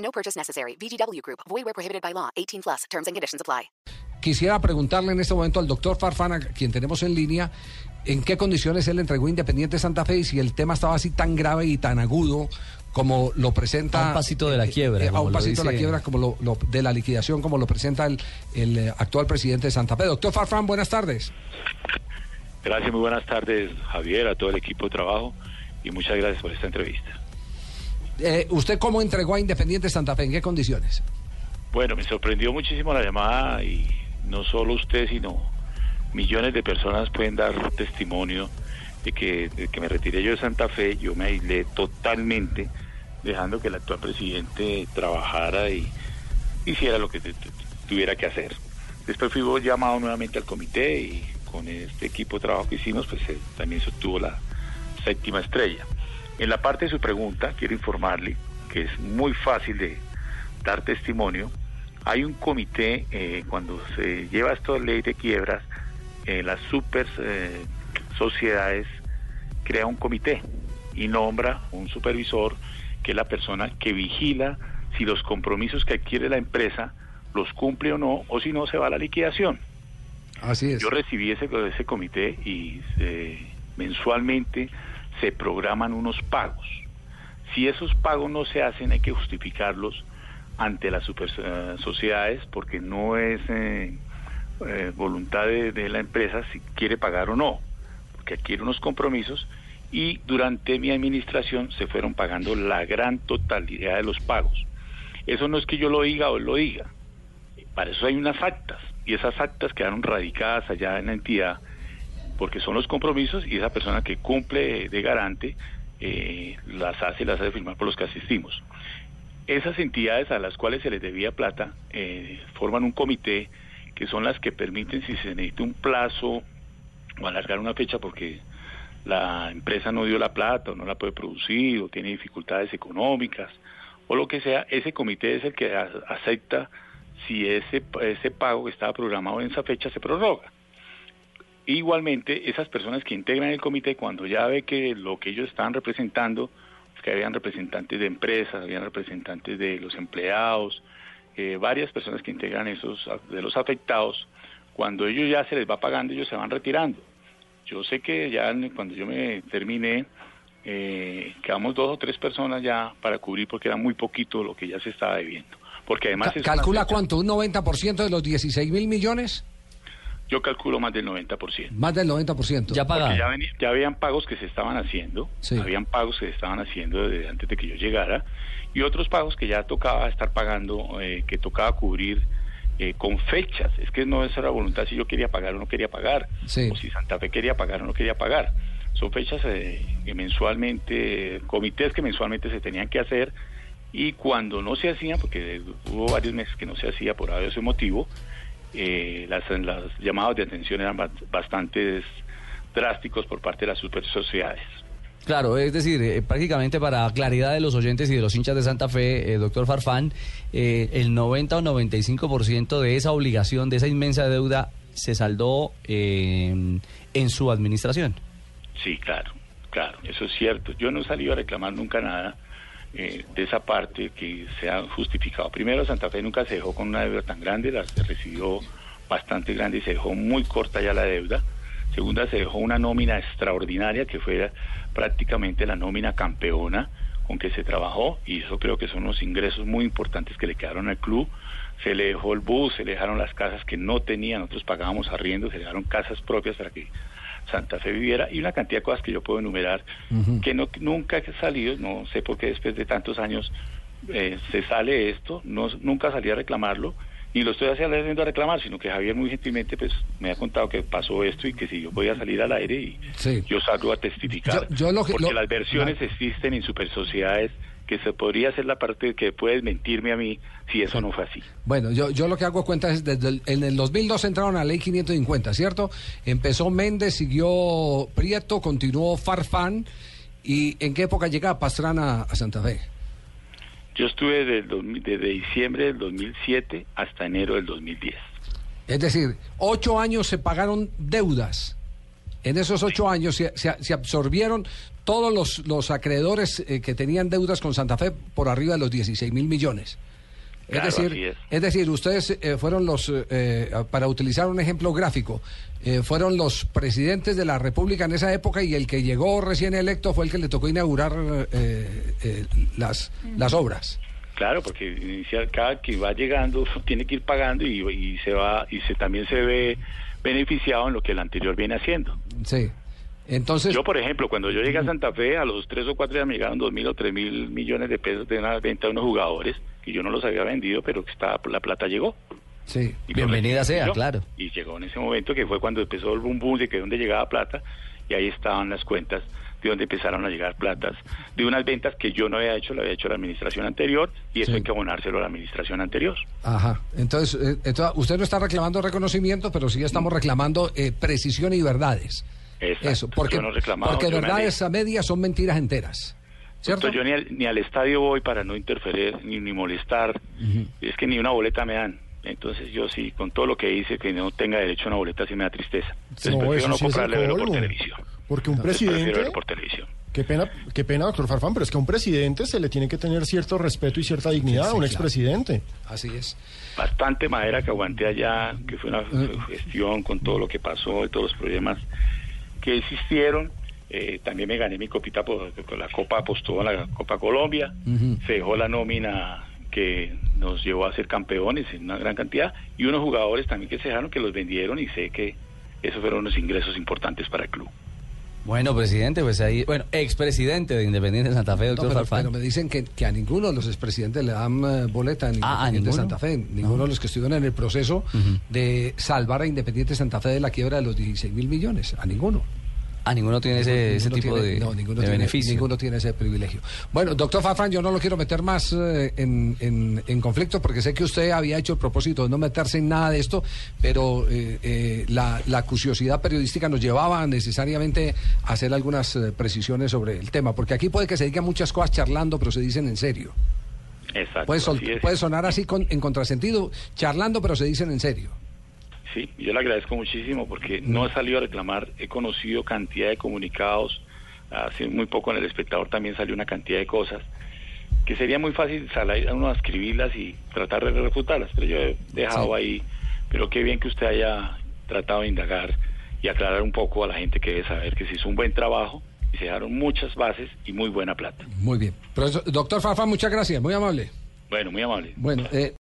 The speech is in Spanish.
No purchase necessary. VGW Group. Void where prohibited by law. 18 plus. Terms and conditions apply. Quisiera preguntarle en este momento al doctor Farfana, quien tenemos en línea, en qué condiciones él entregó Independiente Santa Fe y si el tema estaba así tan grave y tan agudo como lo presenta... A un pasito de la eh, quiebra, eh, a un pasito de la dice- quiebra como lo, lo- de la liquidación, como lo presenta el, el, eh, actual presidente de Santa Fe. Doctor Farfán, buenas tardes. Gracias, muy buenas tardes, Javier, a todo el equipo de trabajo y muchas gracias por esta entrevista. Eh, ¿Usted cómo entregó a Independiente Santa Fe? ¿En qué condiciones? Bueno, me sorprendió muchísimo la llamada y no solo usted, sino millones de personas pueden dar testimonio de que, que me retiré yo de Santa Fe, yo me aislé totalmente, dejando que el actual presidente trabajara y hiciera lo que tuviera que hacer. Después fui llamado nuevamente al comité y con este equipo de trabajo que hicimos, pues eh, también se obtuvo la séptima estrella. En la parte de su pregunta, quiero informarle que es muy fácil de dar testimonio. Hay un comité, eh, cuando se lleva esta ley de quiebras, eh, las super eh, sociedades crea un comité y nombra un supervisor que es la persona que vigila si los compromisos que adquiere la empresa los cumple o no, o si no se va a la liquidación. Así es. Yo recibí ese, ese comité y eh, mensualmente se programan unos pagos. Si esos pagos no se hacen, hay que justificarlos ante las super eh, sociedades porque no es eh, eh, voluntad de, de la empresa si quiere pagar o no, porque adquiere unos compromisos y durante mi administración se fueron pagando la gran totalidad de los pagos. Eso no es que yo lo diga o lo diga, para eso hay unas actas y esas actas quedaron radicadas allá en la entidad porque son los compromisos y esa persona que cumple de garante eh, las hace las hace firmar por los que asistimos. Esas entidades a las cuales se les debía plata eh, forman un comité que son las que permiten si se necesita un plazo o alargar una fecha porque la empresa no dio la plata o no la puede producir o tiene dificultades económicas o lo que sea, ese comité es el que acepta si ese, ese pago que estaba programado en esa fecha se prorroga. Igualmente, esas personas que integran el comité, cuando ya ve que lo que ellos estaban representando, que habían representantes de empresas, habían representantes de los empleados, eh, varias personas que integran esos de los afectados, cuando ellos ya se les va pagando, ellos se van retirando. Yo sé que ya cuando yo me terminé, eh, quedamos dos o tres personas ya para cubrir porque era muy poquito lo que ya se estaba debiendo. Porque además Ca- es una ¿Calcula cuánto? ¿Un 90% de los 16 mil millones? Yo calculo más del 90%. Más del 90%. Ya pagado. ya, habían pagos que se estaban haciendo, Sí. habían pagos que se estaban haciendo desde antes de que yo llegara, y otros pagos que ya tocaba estar pagando, eh, que tocaba cubrir eh, con fechas. Es que no es la voluntad si yo quería pagar o no quería pagar, Sí. o si Santa Fe quería pagar o no quería pagar. Son fechas eh, que mensualmente, eh, comités que mensualmente se tenían que hacer, y cuando no se hacían, porque hubo varios meses que no se hacía por ese motivo, eh, las, las llamadas de atención eran ba- bastante drásticos por parte de las super sociedades. Claro, es decir, eh, prácticamente para claridad de los oyentes y de los hinchas de Santa Fe, eh, doctor Farfán, eh, el 90 o 95% de esa obligación, de esa inmensa deuda, se saldó eh, en su administración. Sí, claro, claro, eso es cierto. Yo no he salido a reclamar nunca nada eh, de esa parte que se ha justificado. Primero, Santa Fe nunca se dejó con una deuda tan grande, la se recibió bastante grande y se dejó muy corta ya la deuda. Segunda, se dejó una nómina extraordinaria que fue prácticamente la nómina campeona con que se trabajó y eso creo que son unos ingresos muy importantes que le quedaron al club. Se le dejó el bus, se le dejaron las casas que no tenían, nosotros pagábamos arriendo, se le dejaron casas propias para que Santa Fe viviera y una cantidad de cosas que yo puedo enumerar que no, nunca he salido, no sé por qué después de tantos años eh, se sale esto, no, nunca salí a reclamarlo, ni lo estoy haciendo a reclamar, sino que Javier muy gentilmente pues me ha contado que pasó esto y que si yo podía salir al aire y Sí. yo salgo a testificar. Yo- yo lo que- porque lo- las versiones existen en super sociedades que se podría hacer la parte que puedes mentirme a mí si eso no fue así. Bueno, yo, yo lo que hago cuenta es desde el, en el 2002 entraron a la ley 550, ¿cierto? Empezó Méndez, siguió Prieto, continuó Farfán. ¿Y en qué época llega Pastrana a Santa Fe? Yo estuve desde, el 2000 desde diciembre del 2007 hasta enero del 2010. Es decir, ocho años se pagaron deudas. En esos ocho años se, se- se absorbieron todos los, los acreedores eh, que tenían deudas con Santa Fe por arriba de los 16 mil millones. Claro, es decir, es. es decir, ustedes eh, fueron los, eh, eh, para utilizar un ejemplo gráfico, eh, fueron los presidentes de la República en esa época y el que llegó recién electo fue el que le tocó inaugurar las, las obras. Claro, porque inicial, cada que va llegando tiene que ir pagando y, y se va y se también se ve beneficiado en lo que el anterior viene haciendo. Sí. Entonces, Yo, por ejemplo, cuando yo llegué a Santa Fe, a los tres o cuatro días me llegaron dos mil o tres mil millones de pesos de una venta de unos jugadores que yo no los había vendido, pero que estaba, la plata llegó. sí. Y Bienvenida lo sea, yo. claro. Y llegó en ese momento que fue cuando empezó el boom boom de que dónde llegaba plata y ahí estaban las cuentas de donde empezaron a llegar platas de unas ventas que yo no había hecho, la había hecho la administración anterior y eso Sí. hay que abonárselo a la administración anterior. Ajá. Entonces, eh, entonces, usted no está reclamando reconocimiento, pero sí estamos reclamando eh, precisión y verdades. Exacto. Eso, porque, Yo no porque verdades a medias son mentiras enteras. ¿Cierto? Yo ni al, ni al estadio voy para no interferir ni, ni molestar. Es que ni una boleta me dan. Entonces yo sí, con todo lo que hice, que no tenga derecho a una boleta, sí me da tristeza. Entonces No, prefiero eso no sí comprarle verlo por televisión. Porque un Entonces, presidente, verlo por televisión. qué pena, qué pena, doctor Farfán, pero es que a un presidente se le tiene que tener cierto respeto y cierta dignidad Sí, a sí, un claro. expresidente. Así es. bastante madera que aguanté allá, que fue una gestión con todo lo que pasó y todos los problemas que existieron. Eh, también me gané mi copita por, la Copa Apostó, la Copa Colombia. Se dejó la nómina que nos llevó a ser campeones en una gran cantidad y unos jugadores también que se dejaron que los vendieron y sé que esos fueron unos ingresos importantes para el club. Bueno, presidente, pues ahí, bueno, expresidente de Independiente Santa Fe, No, doctor pero, Farfán. pero me dicen que, que a ninguno de los expresidentes le dan eh, boleta en Ah, ¿a Independiente? Santa Fe. Ninguno de los que estuvieron en el proceso de salvar a Independiente Santa Fe de la quiebra de los 16 mil millones. A ninguno. Ah, ninguno tiene ese, ese Ninguno tipo tiene- de, no, ninguno de tiene, beneficio. Ninguno tiene ese privilegio. Bueno, doctor Farfán, yo no lo quiero meter más eh, en, en- en conflicto porque sé que usted había hecho el propósito de no meterse en nada de esto, pero eh, eh, la, la curiosidad periodística nos llevaba necesariamente a hacer algunas eh, precisiones sobre el tema, porque aquí puede que se digan muchas cosas charlando, pero se dicen en serio. Exacto. Puede, sol- puede sonar así con- en contrasentido, charlando, pero se dicen en serio. Sí, yo le agradezco muchísimo porque no he salido a reclamar, he conocido cantidad de comunicados, hace muy poco en el espectador también salió una cantidad de cosas que sería muy fácil salir a uno a escribirlas y tratar de refutarlas, pero yo he dejado Sí. ahí, pero qué bien que usted haya tratado de indagar y aclarar un poco a la gente que debe saber que se hizo un buen trabajo y se dejaron muchas bases y muy buena plata. Muy bien. Profesor- doctor Farfán, muchas gracias, muy amable. Bueno, muy amable. Bueno, eh,